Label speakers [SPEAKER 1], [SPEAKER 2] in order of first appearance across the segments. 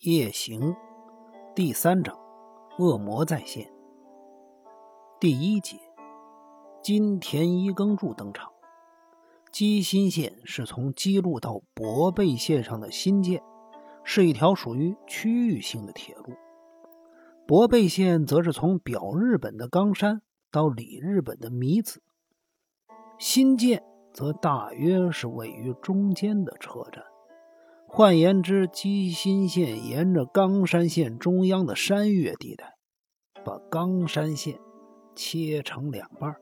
[SPEAKER 1] 夜行第三章，恶魔再现。第一节，金田一耕助登场。基新线是从基路到博贝线上的新建，是一条属于区域性的铁路。博贝线则是从表日本的冈山到里日本的米子。新建则大约是位于中间的车站。换言之，基新线沿着冈山线中央的山岳地带，把冈山线切成两半。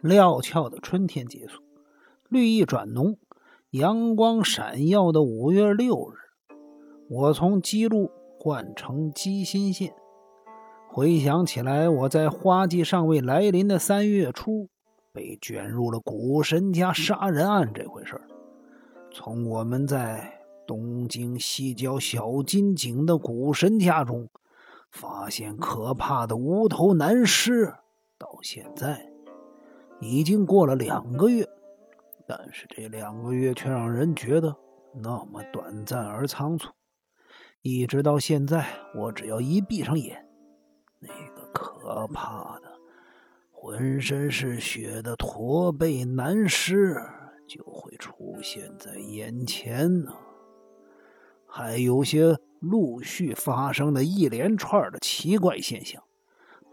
[SPEAKER 1] 料峭的春天结束，绿意转浓，阳光闪耀的五月六日，我从基路换乘基新线。回想起来，我在花季尚未来临的三月初，被卷入了古神家杀人案这回事儿。从我们在东京西郊小金井的古神家中发现可怕的无头男尸，到现在已经过了两个月，但是这两个月却让人觉得那么短暂而仓促。一直到现在，我只要一闭上眼，那个可怕的、浑身是血的驼背男尸。就会出现在眼前呢，还有些陆续发生的一连串的奇怪现象，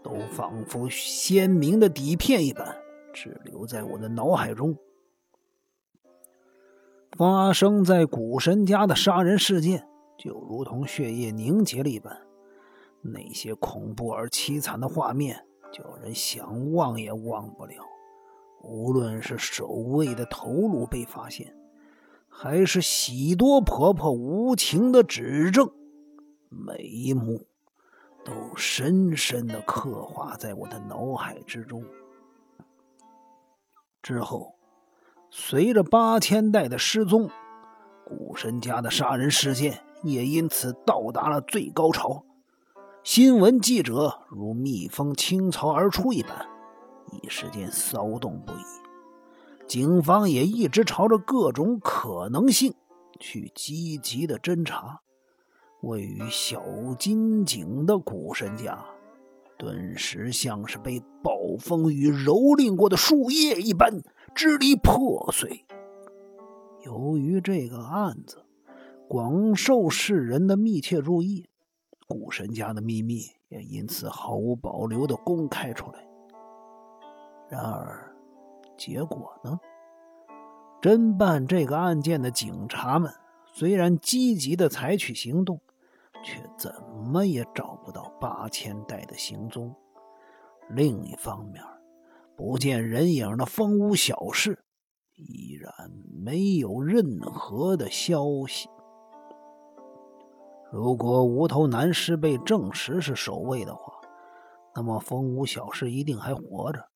[SPEAKER 1] 都仿佛鲜明的底片一般，滞留在我的脑海中。发生在古神家的杀人事件，就如同血液凝结了一般，那些恐怖而凄惨的画面，叫人想忘也忘不了。无论是守卫的头颅被发现，还是喜多婆婆无情的指证，每一幕都深深的刻画在我的脑海之中。之后，随着八千代的失踪，古神家的杀人事件也因此到达了最高潮，新闻记者如蜜蜂倾巢而出一般。一时间骚动不已，警方也一直朝着各种可能性去积极的侦查。位于小金井的古神家，顿时像是被暴风雨蹂躏过的树叶一般支离破碎。由于这个案子广受世人的密切注意，古神家的秘密也因此毫无保留的公开出来。然而，结果呢？侦办这个案件的警察们虽然积极的采取行动，却怎么也找不到八千代的行踪。另一方面，不见人影的风屋小室依然没有任何的消息。如果无头男尸被证实是守卫的话，那么风屋小室一定还活着。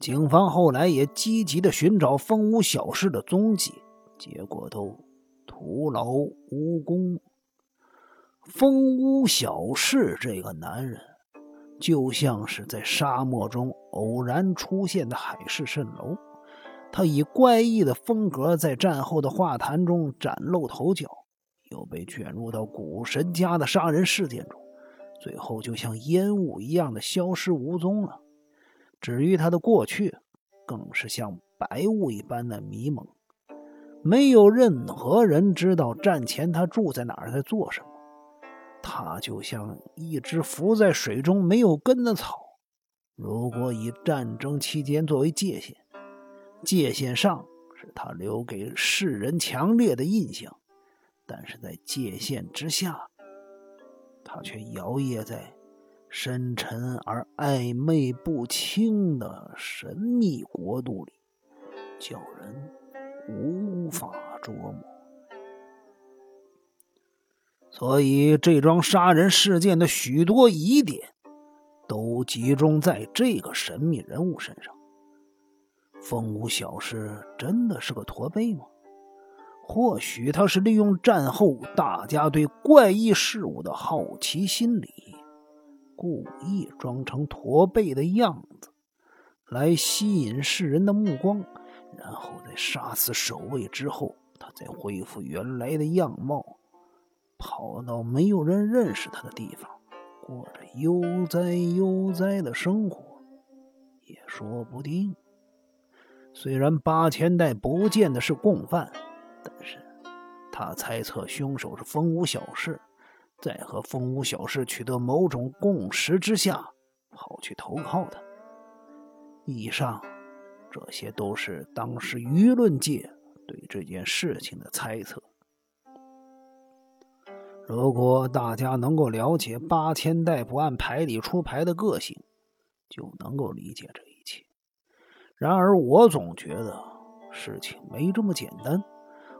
[SPEAKER 1] 警方后来也积极的寻找风屋小室的踪迹，结果都徒劳无功。风屋小室这个男人，就像是在沙漠中偶然出现的海市蜃楼。他以怪异的风格在战后的画坛中崭露头角，又被卷入到古神家的杀人事件中，最后就像烟雾一样的消失无踪了。至于他的过去，更是像白雾一般的迷蒙，没有任何人知道战前他住在哪儿，在做什么。他就像一只浮在水中没有根的草。如果以战争期间作为界限，界限上是他留给世人强烈的印象，但是在界限之下，他却摇曳在。深沉而暧昧不清的神秘国度里，叫人无法捉摸。所以，这桩杀人事件的许多疑点都集中在这个神秘人物身上。风舞小师真的是个驼背吗？或许他是利用战后大家对怪异事物的好奇心理。故意装成驼背的样子，来吸引世人的目光，然后在杀死守卫之后，他再恢复原来的样貌，跑到没有人认识他的地方，过着悠哉悠哉的生活，也说不定。虽然八千代不见的是共犯，但是他猜测凶手是风无小事，在和风无小事取得某种共识之下，跑去投靠他。以上这些都是当时舆论界对这件事情的猜测。如果大家能够了解八千代不按牌理出牌的个性，就能够理解这一切。然而，我总觉得事情没这么简单。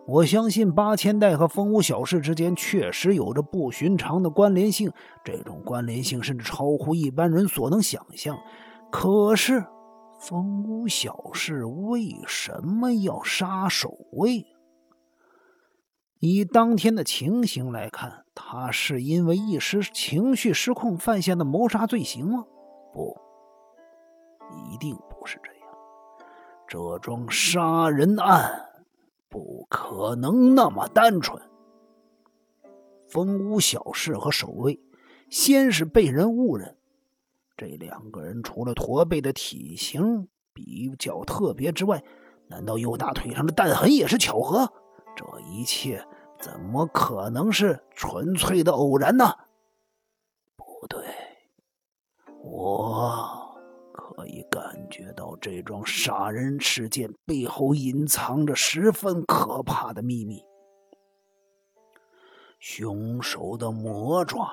[SPEAKER 1] 我相信八千代和风屋小事之间确实有着不寻常的关联性，这种关联性甚至超乎一般人所能想象。可是，风屋小事为什么要杀守卫？以当天的情形来看，他是因为一时情绪失控犯下的谋杀罪行吗？不，一定不是这样。这桩杀人案不可能那么单纯。风屋小事和守卫先是被人误认，这两个人除了驼背的体型比较特别之外，难道右大腿上的弹痕也是巧合？这一切怎么可能是纯粹的偶然呢？不对，我可以感觉到这桩杀人事件背后隐藏着十分可怕的秘密。凶手的魔爪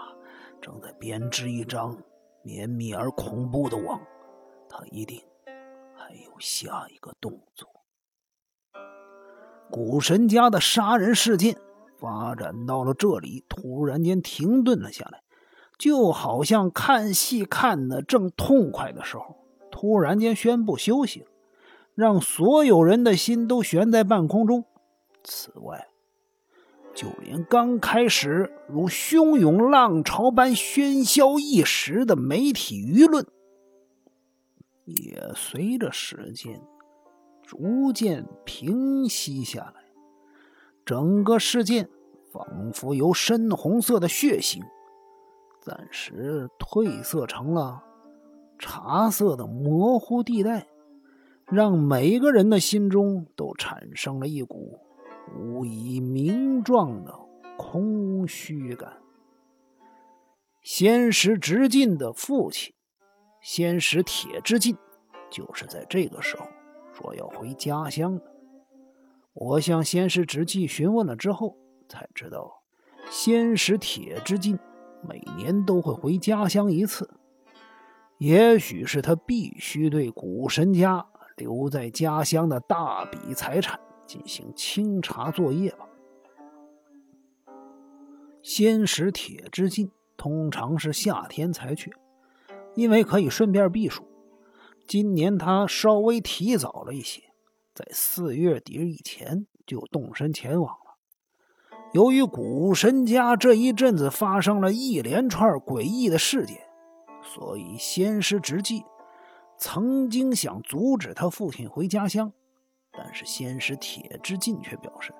[SPEAKER 1] 正在编织一张绵密而恐怖的网，他一定还有下一个动作。古神家的杀人事件发展到了这里，突然间停顿了下来，就好像看戏看的正痛快的时候，突然间宣布休息了，让所有人的心都悬在半空中。此外，就连刚开始如汹涌浪潮般喧嚣一时的媒体舆论，也随着时间。逐渐平息下来，整个事件仿佛由深红色的血腥，暂时褪色成了茶色的模糊地带，让每个人的心中都产生了一股无以名状的空虚感。仙石直进的父亲，仙石铁之进，就是在这个时候。说要回家乡的我向仙石直纪询问了之后，才知道仙石铁之进每年都会回家乡一次。也许是他必须对古神家留在家乡的大笔财产进行清查作业吧。仙石铁之进通常是夏天才去，因为可以顺便避暑。今年他稍微提早了一些，在四月底以前就动身前往了。由于古神家这一阵子发生了一连串诡异的事件，所以仙师直纪曾经想阻止他父亲回家乡，但是仙师铁之进却表示，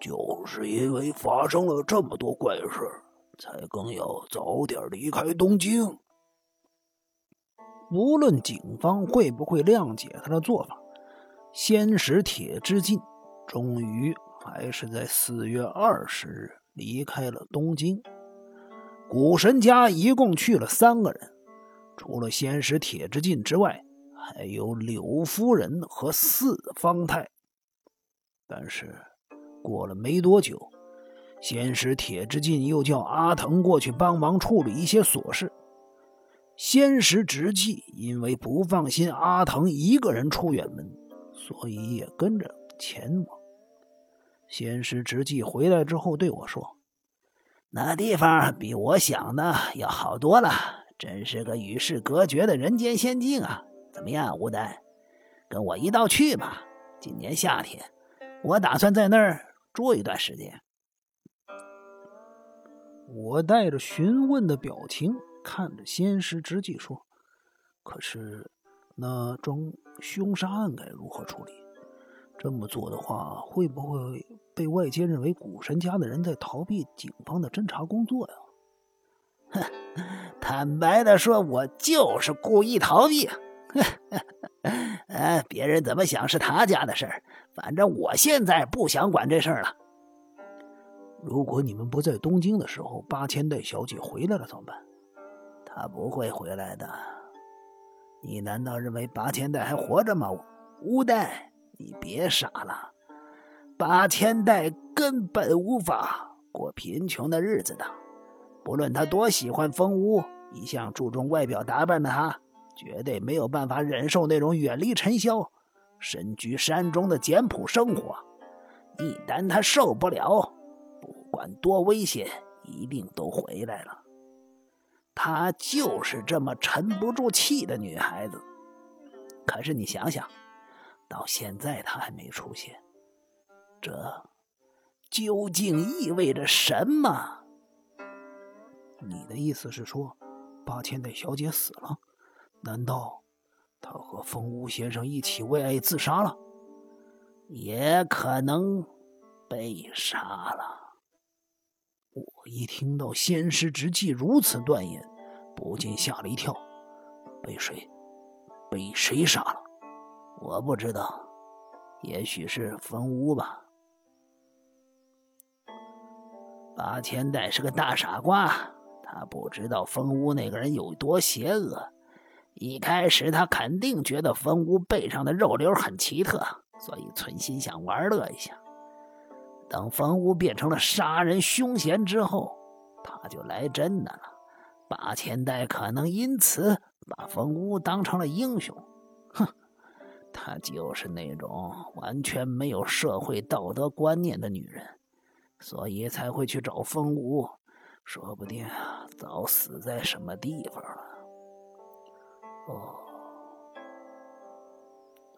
[SPEAKER 1] 就是因为发生了这么多怪事，才更要早点离开东京。无论警方会不会谅解他的做法，仙石铁之进终于还是在四月二十日离开了东京。古神家一共去了三个人，除了仙石铁之进之外，还有柳夫人和四方太。但是过了没多久，仙石铁之进又叫阿藤过去帮忙处理一些琐事。仙石直纪因为不放心阿藤一个人出远门，所以也跟着前往。仙石直纪回来之后对我说：“那地方比我想的要好多了，真是个与世隔绝的人间仙境啊！怎么样，吴丹，跟我一道去吧。今年夏天，我打算在那儿住一段时间。”我带着询问的表情。看着仙师直纪说：“可是，那桩凶杀案该如何处理？这么做的话，会不会被外界认为古神家的人在逃避警方的侦查工作呀？
[SPEAKER 2] 哼，坦白的说，我就是故意逃避。哎，别人怎么想是他家的事儿，反正我现在不想管这事儿了。
[SPEAKER 1] 如果你们不在东京的时候，八千代小姐回来了怎么办？
[SPEAKER 2] 她不会回来的。你难道认为八千代还活着吗？乌代，你别傻了。八千代根本无法过贫穷的日子的。不论他多喜欢风屋，一向注重外表打扮的他，绝对没有办法忍受那种远离尘嚣、身居山中的简朴生活。一旦他受不了，不管多危险，一定都回来了。她就是这么沉不住气的女孩子。可是你想想，到现在他还没出现，这究竟意味着什么？
[SPEAKER 1] 你的意思是说，八千代小姐死了？难道她和风屋先生一起为爱自杀了？
[SPEAKER 2] 也可能被杀了。
[SPEAKER 1] 我一听到仙师之计如此断言，不禁吓了一跳。被谁？被谁杀了？
[SPEAKER 2] 我不知道，也许是风屋吧。八千代是个大傻瓜，他不知道风屋那个人有多邪恶。一开始他肯定觉得风屋背上的肉瘤很奇特，所以存心想玩乐一下。等风屋变成了杀人凶嫌之后，他就来真的了。八千代可能因此把风屋当成了英雄。她就是那种完全没有社会道德观念的女人，所以才会去找风无。说不定早死在什么地方了。
[SPEAKER 1] 哦，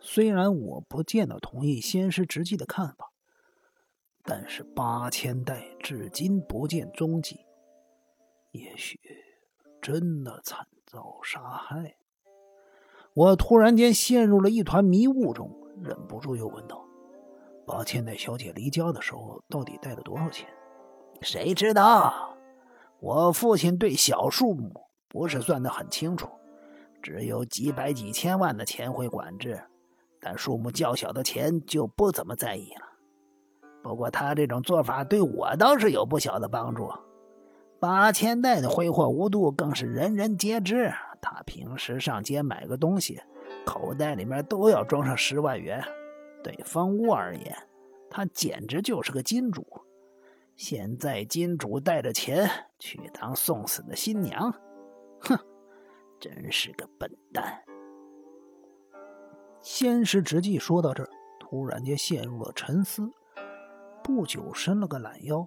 [SPEAKER 1] 虽然我不见得同意先师直纪的看法。但是八千代至今不见踪迹，也许真的惨遭杀害。我突然间陷入了一团迷雾中，忍不住又问道：“八千代小姐离家的时候，到底带了多少钱？”
[SPEAKER 2] 谁知道？我父亲对小数目不是算得很清楚，只有几百几千万的钱会管制，但数目较小的钱就不怎么在意了。不过他这种做法对我倒是有不小的帮助。八千代的挥霍无度更是人人皆知。他平时上街买个东西，口袋里面都要装上十万元。对方屋而言，他简直就是个金主。现在金主带着钱去当送死的新娘，哼，真是个笨蛋。
[SPEAKER 1] 先是直纪说到这儿，突然间陷入了沉思。不久，伸了个懒腰。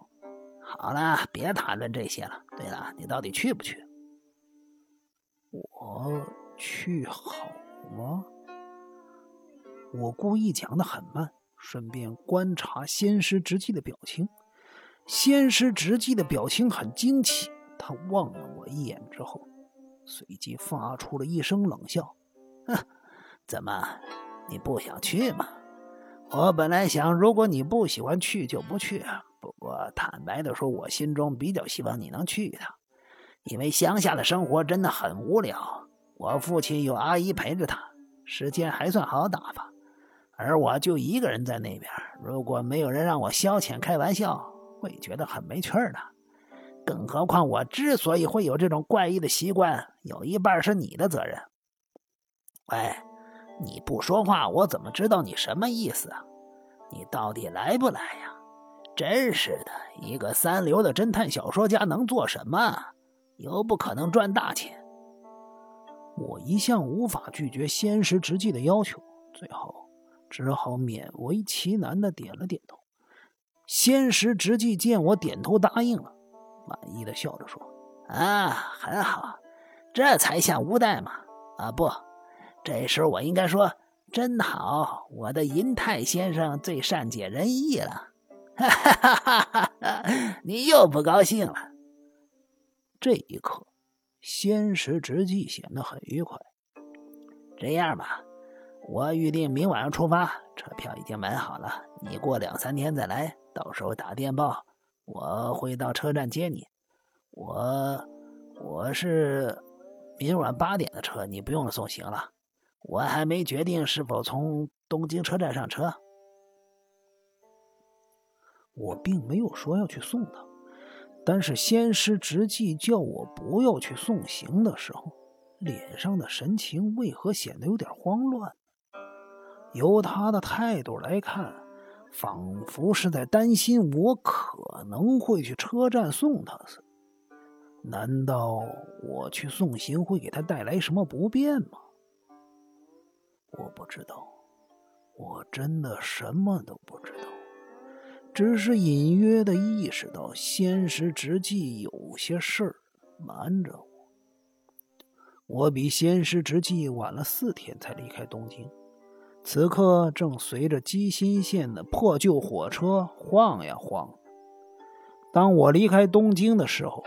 [SPEAKER 2] 好了，别谈论这些了。对了，你到底去不去？
[SPEAKER 1] 我去好吗？我故意讲的很慢，顺便观察仙师直纪的表情。仙师直纪的表情很惊奇，他望了我一眼之后，随即发出了一声冷笑：“
[SPEAKER 2] 哼，怎么，你不想去吗？”我本来想，如果你不喜欢去就不去。不过坦白的说，我心中比较希望你能去一趟，因为乡下的生活真的很无聊。我父亲有阿姨陪着他，时间还算好打发，而我就一个人在那边。如果没有人让我消遣开玩笑，会觉得很没趣儿的。更何况我之所以会有这种怪异的习惯，有一半是你的责任。喂。你不说话，我怎么知道你什么意思啊？你到底来不来呀？真是的，一个三流的侦探小说家能做什么？又不可能赚大钱。
[SPEAKER 1] 我一向无法拒绝仙石直纪的要求，最后只好勉为其难的点了点头。仙石直纪见我点头答应了，满意的笑着说：“
[SPEAKER 2] 啊，很好，这才像乌代嘛！啊，不。”这时候我应该说：“真好，我的银泰先生最善解人意了。”哈哈哈哈哈！你又不高兴了。
[SPEAKER 1] 这一刻，仙石直纪显得很愉快。
[SPEAKER 2] 这样吧，我预定明晚上出发，车票已经买好了。你过两三天再来，到时候打电报，我会到车站接你。我我是明晚八点的车，你不用送行了。我还没决定是否从东京车站上车。
[SPEAKER 1] 我并没有说要去送他，但是仙师直纪叫我不要去送行的时候，脸上的神情为何显得有点慌乱？由他的态度来看，仿佛是在担心我可能会去车站送他似的。难道我去送行会给他带来什么不便吗？我不知道，我真的什么都不知道，只是隐约的意识到仙石直纪有些事儿瞒着我。我比仙石直纪晚了四天才离开东京。此刻正随着基辛线的破旧火车晃呀晃。当我离开东京的时候，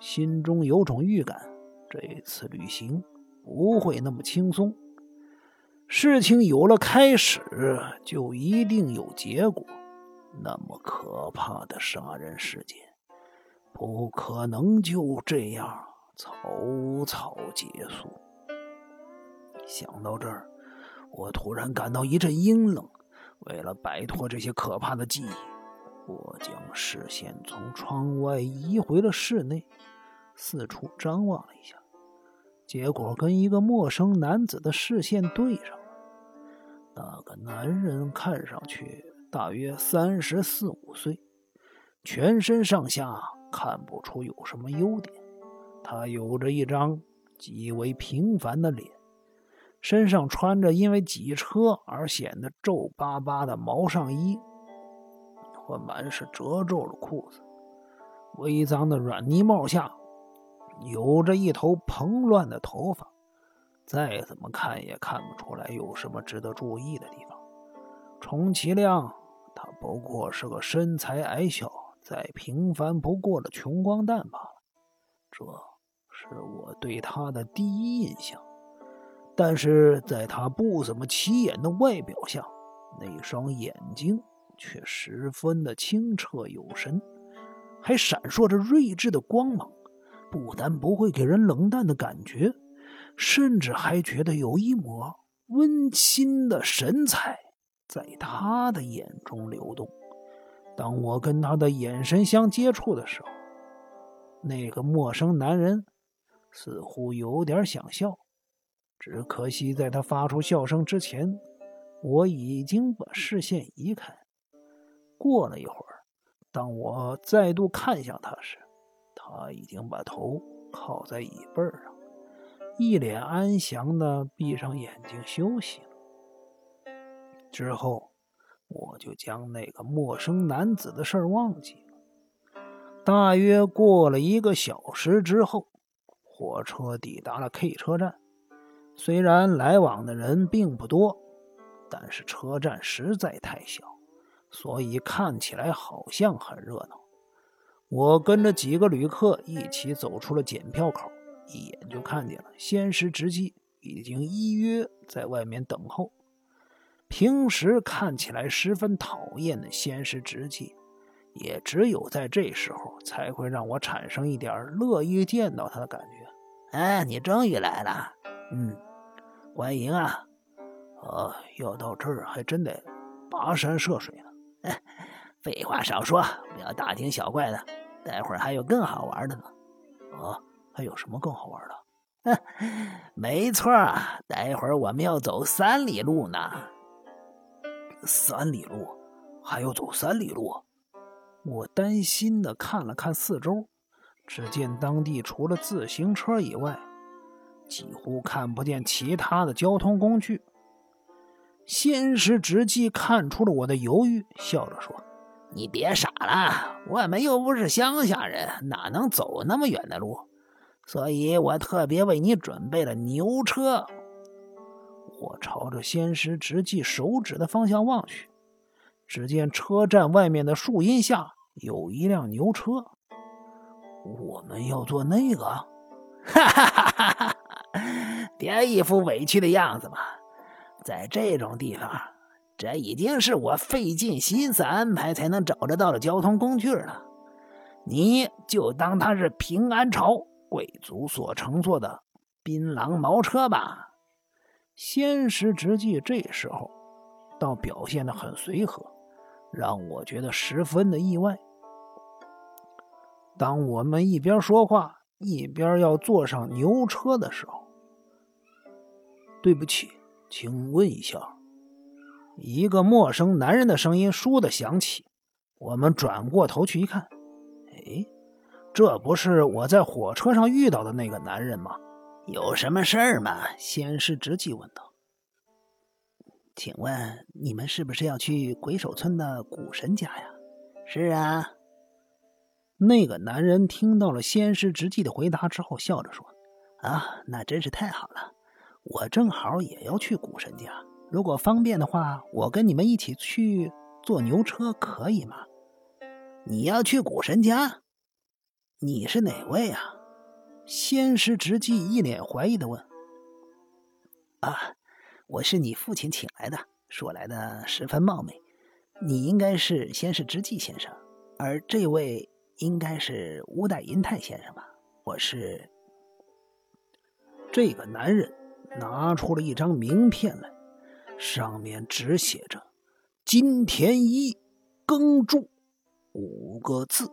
[SPEAKER 1] 心中有种预感：这次旅行不会那么轻松。事情有了开始，就一定有结果。那么可怕的杀人事件，不可能就这样草草结束。想到这儿。我突然感到一阵阴冷。为了摆脱这些可怕的记忆，我将视线从窗外移回了室内，四处张望了一下，结果跟一个陌生男子的视线对上了。那个男人看上去大约三十四五岁，全身上下看不出有什么优点。他有着一张极为平凡的脸。身上穿着因为挤车而显得皱巴巴的毛上衣和满是褶皱的裤子，微脏的软呢帽下有着一头蓬乱的头发，再怎么看也看不出来有什么值得注意的地方。充其量，不过是个身材矮小、再平凡不过的穷光蛋罢了。这是我对他的第一印象。但是在他不怎么起眼的外表下，那双眼睛却十分的清澈有神，还闪烁着睿智的光芒。不但不会给人冷淡的感觉，甚至还觉得有一抹温馨的神采在他的眼中流动。当我跟他的眼神相接触的时候，那个陌生男人似乎有点想笑。只可惜，在他发出笑声之前，我已经把视线移开。过了一会儿，当我再度看向他时，他已经把头靠在椅背上，一脸安详的闭上眼睛休息。之后，我就将那个陌生男子的事儿忘记了。大约过了一个小时之后，火车抵达了 K 车站。虽然来往的人并不多，但是车站实在太小，所以看起来好像很热闹。我跟着几个旅客一起走出了检票口，一眼就看见了仙石直机已经依约在外面等候。平时看起来十分讨厌的仙师直纪，也只有在这时候才会让我产生一点乐意见到他的感觉。
[SPEAKER 2] 哎，你终于来了。
[SPEAKER 1] 嗯，
[SPEAKER 2] 欢迎啊！
[SPEAKER 1] 哦，要到这儿还真得跋山涉水
[SPEAKER 2] 呢。废话少说，不要大惊小怪的，待会儿还有更好玩的呢。
[SPEAKER 1] 哦，还有什么更好玩
[SPEAKER 2] 的？没错，待会儿我们要走三里路呢。
[SPEAKER 1] 三里路，还要走三里路？我担心的看了看四周，只见当地除了自行车以外。几乎看不见其他的交通工具。仙石直纪看出了我的犹豫，笑着说：“
[SPEAKER 2] 你别傻了，我们又不是乡下人，哪能走那么远的路？所以我特别为你准备了牛车。”
[SPEAKER 1] 我朝着仙石直纪手指的方向望去，只见车站外面的树荫下有一辆牛车。我们要坐那个？
[SPEAKER 2] 哈哈哈哈哈！别一副委屈的样子嘛！在这种地方，这已经是我费尽心思安排才能找得到的交通工具了。你就当它是平安朝贵族所乘坐的槟榔毛车吧。
[SPEAKER 1] 仙石直纪这时候倒表现的很随和，让我觉得十分的意外。当我们一边说话一边要坐上牛车的时候，对不起，请问一下，一个陌生男人的声音倏地响起。我们转过头去一看，哎，这不是我在火车上遇到的那个男人吗？
[SPEAKER 2] 有什么事儿吗？仙师直纪问道。请问你们是不是要去鬼手村的古神家呀？
[SPEAKER 1] 是啊。那个男人听到了仙师直纪的回答之后，笑着说：“
[SPEAKER 2] 啊，那真是太好了！我正好也要去古神家，如果方便的话，我跟你们一起去坐牛车，可以吗？”你要去古神家？你是哪位啊？
[SPEAKER 1] 仙师直纪一脸怀疑的问：“
[SPEAKER 2] 啊，我是你父亲请来的，说来的十分冒昧。你应该是仙师直纪先生，而这位应该是乌代银泰先生吧？我是……
[SPEAKER 1] 这个男人拿出了一张名片来，上面只写着‘金田一耕助’五个字。”